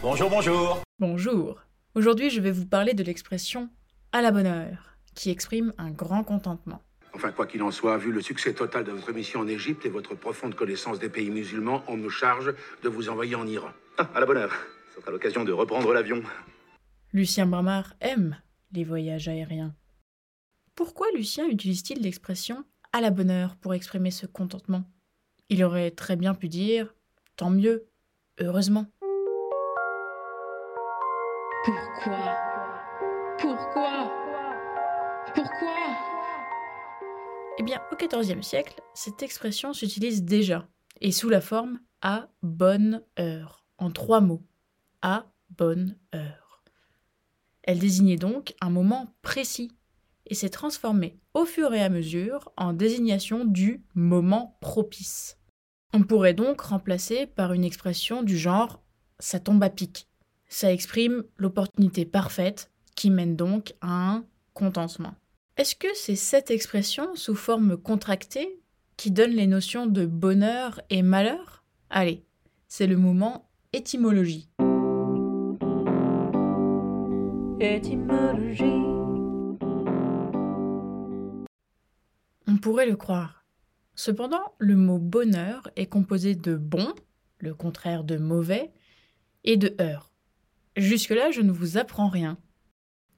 Bonjour, bonjour. Bonjour. Aujourd'hui, je vais vous parler de l'expression à la bonne heure, qui exprime un grand contentement. Enfin, quoi qu'il en soit, vu le succès total de votre mission en Égypte et votre profonde connaissance des pays musulmans, on me charge de vous envoyer en Iran. Ah, à la bonne heure. Ce sera l'occasion de reprendre l'avion. Lucien Bramard aime les voyages aériens. Pourquoi Lucien utilise-t-il l'expression à la bonne heure pour exprimer ce contentement? Il aurait très bien pu dire tant mieux, heureusement. Pourquoi? Pourquoi? Pourquoi? Eh bien, au XIVe siècle, cette expression s'utilise déjà, et sous la forme à bonne heure, en trois mots. À bonne heure. Elle désignait donc un moment précis, et s'est transformée au fur et à mesure en désignation du moment propice. On pourrait donc remplacer par une expression du genre ça tombe à pic ça exprime l'opportunité parfaite qui mène donc à un contentement. Est-ce que c'est cette expression sous forme contractée qui donne les notions de bonheur et malheur? Allez, c'est le moment étymologie. Étymologie. On pourrait le croire. Cependant, le mot bonheur est composé de bon, le contraire de mauvais, et de heure, Jusque-là, je ne vous apprends rien.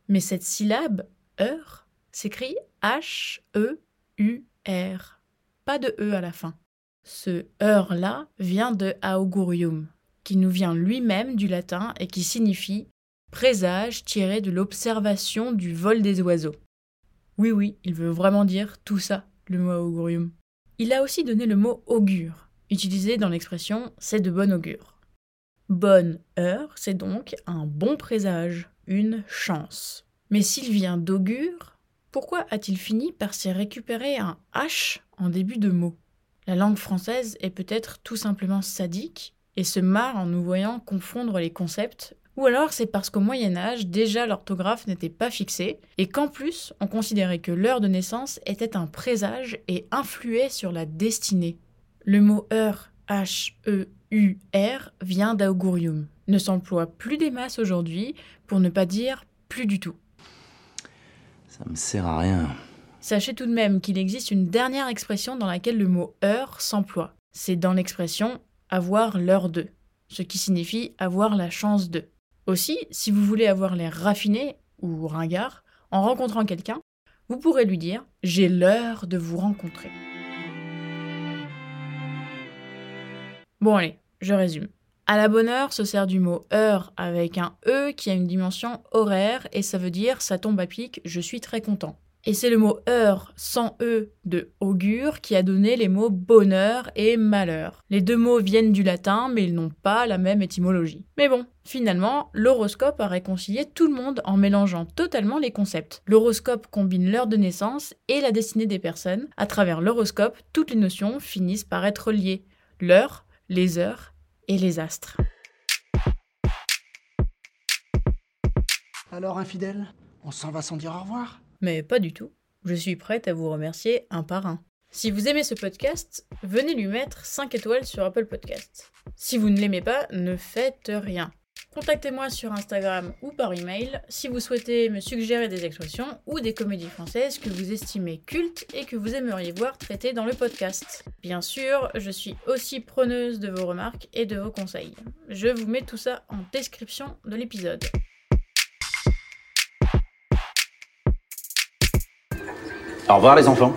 Mais cette syllabe, heure, s'écrit H-E-U-R. Pas de E à la fin. Ce heure-là vient de augurium, qui nous vient lui-même du latin et qui signifie présage tiré de l'observation du vol des oiseaux. Oui, oui, il veut vraiment dire tout ça, le mot augurium. Il a aussi donné le mot augure, utilisé dans l'expression c'est de bon augure. Bonne heure, c'est donc un bon présage, une chance. Mais s'il vient d'augure, pourquoi a-t-il fini par s'y récupérer un H en début de mot? La langue française est peut-être tout simplement sadique et se marre en nous voyant confondre les concepts, ou alors c'est parce qu'au Moyen Âge déjà l'orthographe n'était pas fixée et qu'en plus on considérait que l'heure de naissance était un présage et influait sur la destinée. Le mot heure, H-E UR vient d'augurium, ne s'emploie plus des masses aujourd'hui, pour ne pas dire plus du tout. Ça me sert à rien. Sachez tout de même qu'il existe une dernière expression dans laquelle le mot heure s'emploie. C'est dans l'expression avoir l'heure de, ce qui signifie avoir la chance de. Aussi, si vous voulez avoir l'air raffiné ou ringard en rencontrant quelqu'un, vous pourrez lui dire J'ai l'heure de vous rencontrer. Bon allez, je résume. À la bonne heure se sert du mot heure avec un E qui a une dimension horaire et ça veut dire ça tombe à pic, je suis très content. Et c'est le mot heure sans E de augure qui a donné les mots bonheur et malheur. Les deux mots viennent du latin mais ils n'ont pas la même étymologie. Mais bon, finalement, l'horoscope a réconcilié tout le monde en mélangeant totalement les concepts. L'horoscope combine l'heure de naissance et la destinée des personnes. À travers l'horoscope, toutes les notions finissent par être liées. L'heure, les heures et les astres. Alors, infidèle, on s'en va sans dire au revoir Mais pas du tout. Je suis prête à vous remercier un par un. Si vous aimez ce podcast, venez lui mettre 5 étoiles sur Apple Podcast. Si vous ne l'aimez pas, ne faites rien. Contactez-moi sur Instagram ou par email si vous souhaitez me suggérer des expressions ou des comédies françaises que vous estimez cultes et que vous aimeriez voir traitées dans le podcast. Bien sûr, je suis aussi preneuse de vos remarques et de vos conseils. Je vous mets tout ça en description de l'épisode. Au revoir les enfants.